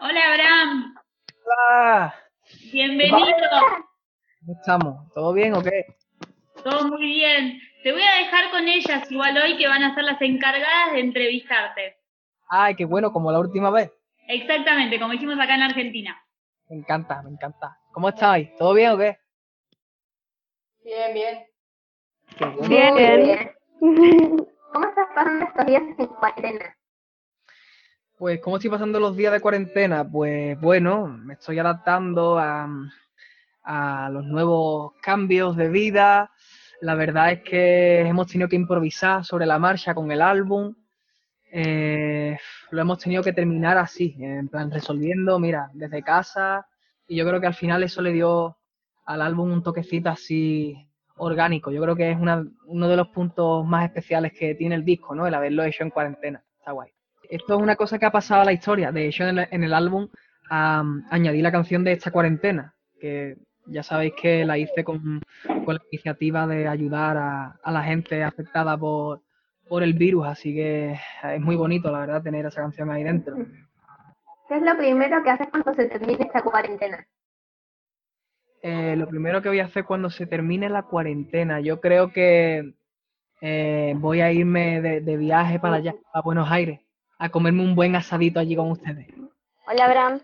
Hola, Abraham. Hola. Bienvenido. ¿Cómo estamos? ¿Todo bien o qué? Todo muy bien. Te voy a dejar con ellas igual hoy que van a ser las encargadas de entrevistarte. Ay, qué bueno, como la última vez. Exactamente, como hicimos acá en Argentina. Me encanta, me encanta. ¿Cómo estáis? ¿Todo bien o qué? Bien, bien. Qué bueno. Bien, bien. ¿Cómo estás pasando estos días en cuarentena? Pues, ¿cómo estoy pasando los días de cuarentena? Pues bueno, me estoy adaptando a, a los nuevos cambios de vida. La verdad es que hemos tenido que improvisar sobre la marcha con el álbum. Eh, lo hemos tenido que terminar así, en plan resolviendo, mira, desde casa. Y yo creo que al final eso le dio al álbum un toquecito así orgánico. Yo creo que es una- uno de los puntos más especiales que tiene el disco, ¿no? El haberlo hecho en cuarentena. Está guay. Esto es una cosa que ha pasado a la historia. De hecho, en el, en el álbum añadí la canción de esta cuarentena, que ya sabéis que la hice con, con la iniciativa de ayudar a, a la gente afectada por, por el virus, así que es muy bonito, la verdad, tener esa canción ahí dentro. ¿Qué es lo primero que haces cuando se termine esta cuarentena? Eh, lo primero que voy a hacer cuando se termine la cuarentena, yo creo que eh, voy a irme de, de viaje para allá, a Buenos Aires, a comerme un buen asadito allí con ustedes. Hola, Abraham.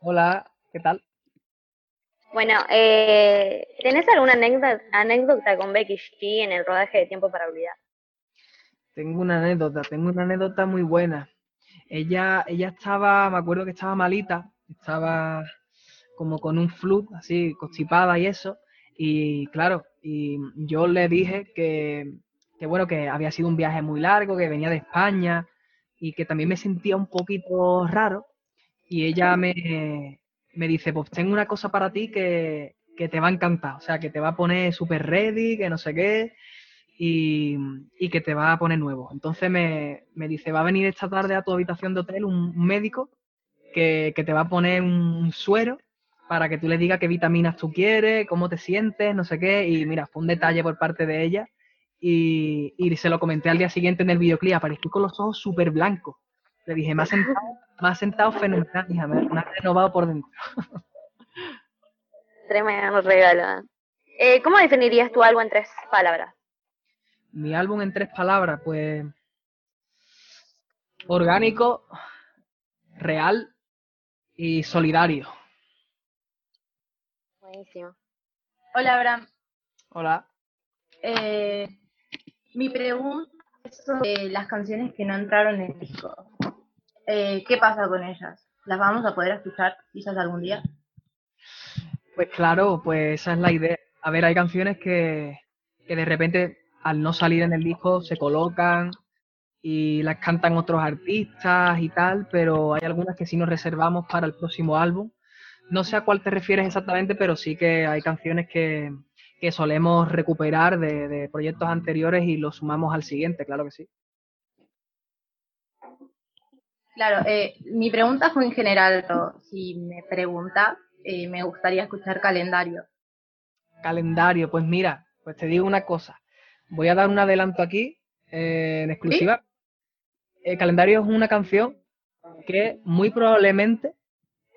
Hola, ¿qué tal? Bueno, eh, ¿tenés alguna anécdota, anécdota con Becky G en el rodaje de Tiempo para Olvidar? Tengo una anécdota, tengo una anécdota muy buena. Ella, ella estaba, me acuerdo que estaba malita, estaba como con un flu, así, constipada y eso. Y claro, y yo le dije que, que bueno, que había sido un viaje muy largo, que venía de España y que también me sentía un poquito raro. Y ella me, me dice, pues tengo una cosa para ti que, que te va a encantar, o sea, que te va a poner súper ready, que no sé qué y, y que te va a poner nuevo. Entonces me, me dice, va a venir esta tarde a tu habitación de hotel un, médico que, que te va a poner un suero para que tú le digas qué vitaminas tú quieres, cómo te sientes, no sé qué. Y mira, fue un detalle por parte de ella. Y, y se lo comenté al día siguiente en el videoclip. Aparecí con los ojos súper blancos. Le dije, me ha sentado, me ha sentado fenomenal, hija, me, me ha renovado por dentro. Tremendo regalo. Eh, ¿Cómo definirías tu álbum en tres palabras? Mi álbum en tres palabras, pues orgánico, real y solidario. Buenísimo. Hola, Abraham. Hola. Eh, mi pregunta es sobre las canciones que no entraron en el disco. Eh, ¿Qué pasa con ellas? ¿Las vamos a poder escuchar quizás algún día? Pues claro, pues esa es la idea. A ver, hay canciones que, que de repente al no salir en el disco se colocan y las cantan otros artistas y tal, pero hay algunas que sí nos reservamos para el próximo álbum. No sé a cuál te refieres exactamente, pero sí que hay canciones que, que solemos recuperar de, de proyectos anteriores y los sumamos al siguiente, claro que sí. Claro, eh, mi pregunta fue en general, si me pregunta, eh, me gustaría escuchar calendario. Calendario, pues mira, pues te digo una cosa. Voy a dar un adelanto aquí, eh, en exclusiva. Calendario es una canción que muy probablemente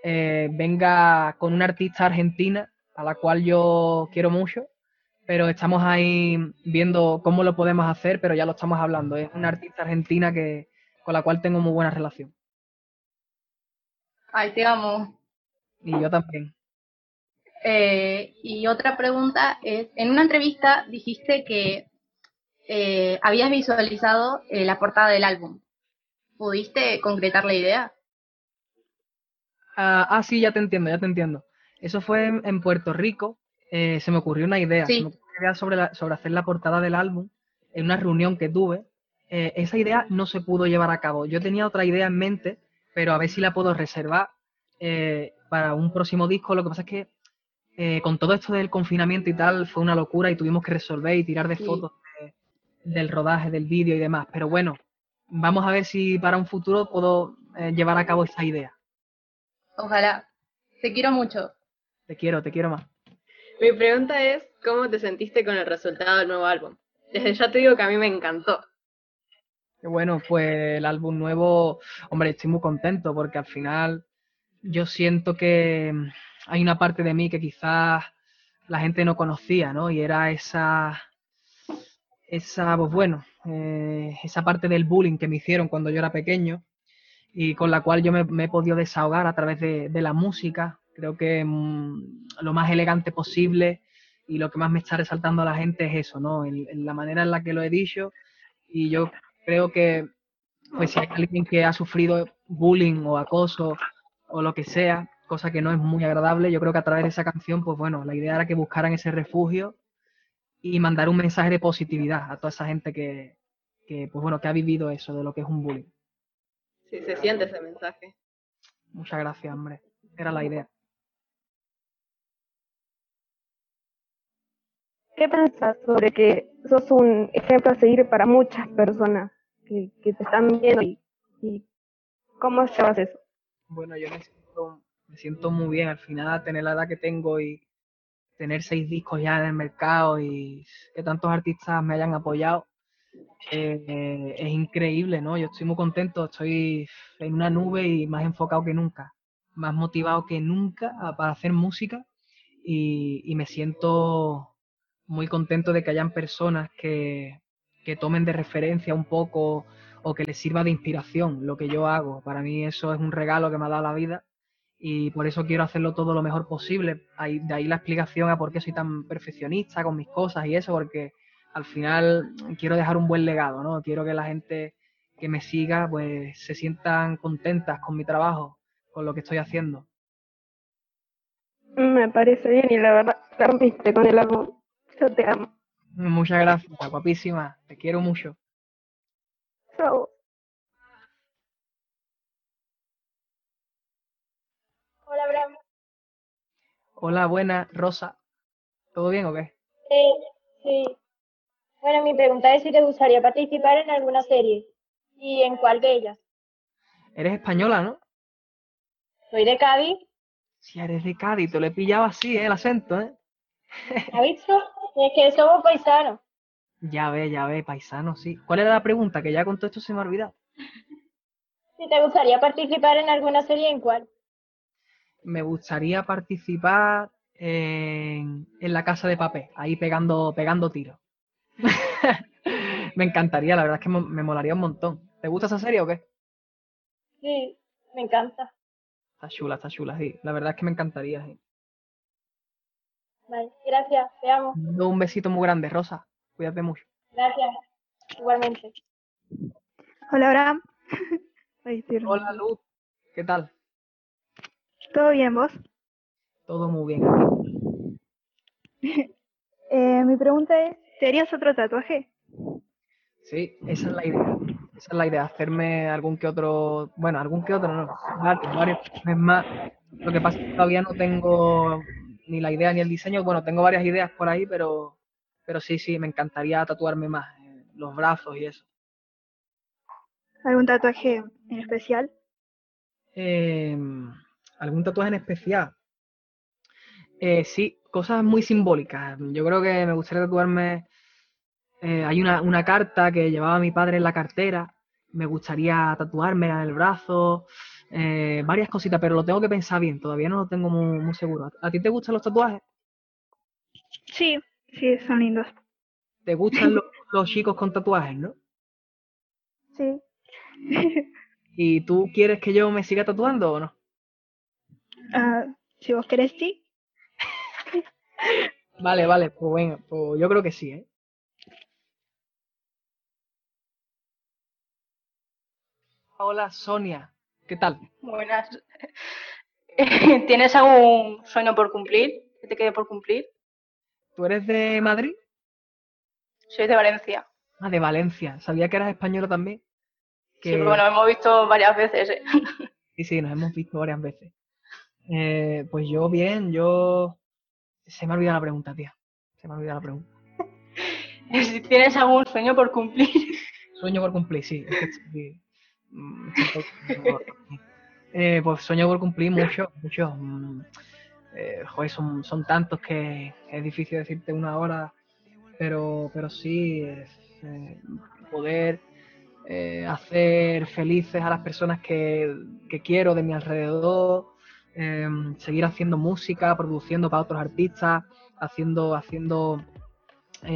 venga con una artista argentina a la cual yo quiero mucho, pero estamos ahí viendo cómo lo podemos hacer, pero ya lo estamos hablando. Es una artista argentina que con la cual tengo muy buena relación. Ay, te amo. Y yo también. Eh, y otra pregunta es, en una entrevista dijiste que eh, habías visualizado eh, la portada del álbum. ¿Pudiste concretar la idea? Ah, ah, sí, ya te entiendo, ya te entiendo. Eso fue en, en Puerto Rico. eh, se me ocurrió una idea, Sí. se me ocurrió una idea sobre, la- sobre hacer la portada del álbum en una reunión que tuve. Eh, esa idea no se pudo llevar a cabo. Yo tenía otra idea en mente, pero a ver si la puedo reservar eh, para un próximo disco. Lo que pasa es que eh, con todo esto del confinamiento y tal fue una locura y tuvimos que resolver y tirar de Sí. fotos de- del rodaje, del vídeo y demás. Pero bueno, vamos a ver si para un futuro puedo eh, llevar a cabo esa idea. Ojalá. Te quiero mucho. Te quiero, te quiero más. Mi pregunta es, ¿cómo te sentiste con el resultado del nuevo álbum? Desde ya te digo que a mí me encantó. Bueno, pues el álbum nuevo, hombre, estoy muy contento porque al final yo siento que mm, hay una parte de mí que quizás la gente no conocía, ¿no? Y era esa, esa, pues bueno, eh, esa parte del bullying que me hicieron cuando yo era pequeño y con la cual yo me, he podido desahogar a través de la música. Creo que mm, lo más elegante posible y lo que más me está resaltando a la gente es eso, ¿no? En, en la manera en la que lo he dicho y yo creo que pues si hay alguien que ha sufrido bullying o acoso o lo que sea, cosa que no es muy agradable, yo creo que a través de esa canción, pues bueno, la idea era que buscaran ese refugio y mandar un mensaje de positividad a toda esa gente que, que pues bueno, que ha vivido eso de lo que es un bullying. Sí, se siente ese mensaje. Muchas gracias, hombre. Era la idea. ¿Qué pensás sobre que sos un ejemplo a seguir para muchas personas que, te están viendo y, y cómo llevas eso? Bueno, yo me siento, me siento muy bien al final tener la edad que tengo y tener seis discos ya en el mercado y que tantos artistas me hayan apoyado. eh, es increíble, ¿no? Yo estoy muy contento, estoy en una nube y más enfocado que nunca, más motivado que nunca para hacer música y me siento muy contento de que hayan personas que, que tomen de referencia un poco o que les sirva de inspiración lo que yo hago. Para mí eso es un regalo que me ha dado la vida y por eso quiero hacerlo todo lo mejor posible. De ahí la explicación a por qué soy tan perfeccionista con mis cosas y eso, porque al final quiero dejar un buen legado, ¿no? Quiero que la gente que me siga pues se sientan contentas con mi trabajo, con lo que estoy haciendo. Me parece bien y la verdad, rompiste con el álbum. Yo te amo. Muchas gracias, guapísima, te quiero mucho. Chao. Hola, Abraham. Hola, buena, Rosa. ¿Todo bien o qué? Eh, sí. Bueno, mi pregunta es si te gustaría participar en alguna serie y en cuál de ellas. Eres española, ¿no? Soy de Cádiz, Si eres de Cádiz, te lo he pillado así, ¿eh? El acento, ¿eh? ¿has visto? Es que somos paisanos. Ya ve, ya ve, paisano, sí. ¿Cuál era la pregunta? Que ya con todo esto se me ha olvidado. Si te gustaría participar en alguna serie, ¿en cuál? Me gustaría participar en, en la casa de papel, ahí pegando, pegando tiros. me encantaría, la verdad es que me molaría un montón. ¿Te gusta esa serie o qué? Sí, me encanta. Está chula, está chula, sí. La verdad es que me encantaría, sí. Vale, gracias, te amo. Un besito muy grande, Rosa. Cuídate mucho. Gracias. Igualmente. Hola, Abraham. Hola. Luz. ¿Qué tal? ¿Todo bien, vos? Todo muy bien. Eh, mi pregunta es, ¿te harías otro tatuaje? Sí, esa es la idea. Esa es la idea, hacerme algún que otro, bueno, algún que otro no, varios, varios. Es más, lo que pasa es que todavía no tengo ni la idea ni el diseño. Bueno, tengo varias ideas por ahí, pero, pero sí, sí, me encantaría tatuarme más, eh, los brazos y eso. ¿Algún tatuaje en especial? Eh, ¿Algún tatuaje en especial? Eh, sí, cosas muy simbólicas. Yo creo que me gustaría tatuarme. eh, hay una, una carta que llevaba mi padre en la cartera. Me gustaría tatuarme en el brazo. Eh, varias cositas, pero lo tengo que pensar bien. Todavía no lo tengo muy, muy seguro. ¿A ti te gustan los tatuajes? Sí, sí, son lindos. ¿Te gustan los, los chicos con tatuajes, no? Sí. ¿Y tú quieres que yo me siga tatuando o no? Ah, si vos querés, sí. Vale, vale, pues venga, pues yo creo que sí, ¿eh? Hola, Sonia. ¿Qué tal? Buenas. ¿Tienes algún sueño por cumplir? ¿Que te quede por cumplir? ¿Tú eres de Madrid? Soy de Valencia. Ah, de Valencia. Sabía que eras española también. Sí, pero bueno, hemos visto varias veces. ¿eh? Sí, sí, nos hemos visto varias veces. Eh, pues yo bien, yo... Se me ha olvidado la pregunta, tía. Se me ha olvidado la pregunta. si tienes algún sueño por cumplir. Sueño por cumplir, sí. es que estoy- estoy- Eh, pues sueño por cumplir mucho, mucho. mm, eh, joder, son, son tantos que es difícil decirte una hora, pero, pero sí, eh, poder hacer felices a las personas que, que quiero de mi alrededor, eh, seguir haciendo música, produciendo para otros artistas, haciendo, haciendo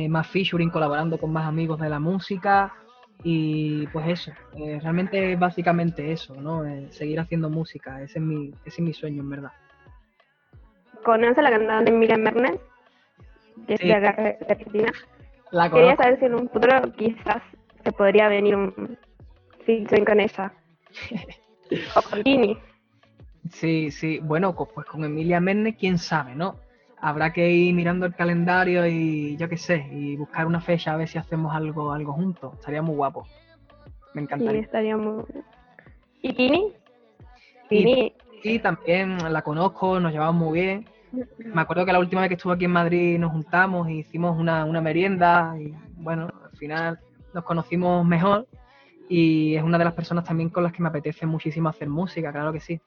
más featuring, colaborando con más amigos de la música y pues eso, eh, realmente es básicamente eso, ¿no? Eh, seguir haciendo música, ese es mi, ese es mi sueño en verdad. ¿Conoce a la cantante Miriam Mernes? Que es de acá de Argentina. La Quería saber si en un futuro quizás se podría venir un featuring con ella. o con Tini. Sí, sí, bueno, pues con Emilia Merne, quién sabe, ¿no? Habrá que ir mirando el calendario y yo qué sé, y buscar una fecha a ver si hacemos algo, algo juntos. Estaría muy guapo. Me Sí, encantaría. estaría muy... ¿Y Tini? Y- Tini, Sí, también la conozco, nos llevamos muy bien. Me acuerdo que la última vez que estuve aquí en Madrid nos juntamos y hicimos una, una merienda y bueno, al final nos conocimos mejor y es una de las personas también con las que me apetece muchísimo hacer música, claro que sí.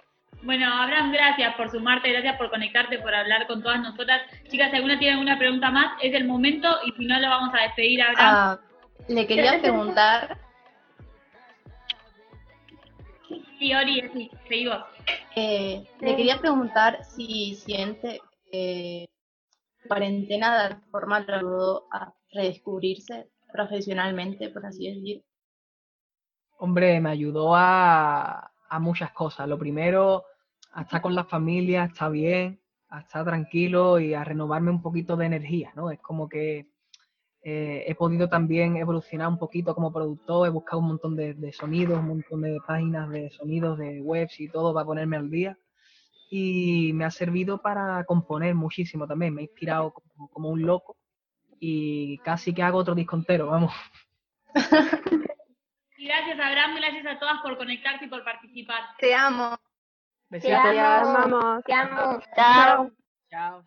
Bueno, Abraham, gracias por sumarte, gracias por conectarte, por hablar con todas nosotras. Chicas, si alguna tiene alguna pregunta más, es el momento y si no, lo vamos a despedir a Abraham. Ah, le quería preguntar, Sí, Ori, sí, seguí vos. eh, le quería preguntar si siente que la cuarentena de alguna forma lo ayudó a redescubrirse profesionalmente, por así decir. Hombre, me ayudó a, a muchas cosas. Lo primero, a estar con la familia, a estar bien, a estar tranquilo y a renovarme un poquito de energía, ¿no? Es como que eh, he podido también evolucionar un poquito como productor, he buscado un montón de, de sonidos, un montón de páginas de sonidos, de webs y todo para ponerme al día. Y me ha servido para componer muchísimo también. Me ha inspirado como, como un loco y casi que hago otro disco entero, vamos. Gracias, Abraham, gracias a todas por conectarse y por participar. Te amo. Besitos. te amamos. Te amo. Chao. Chao.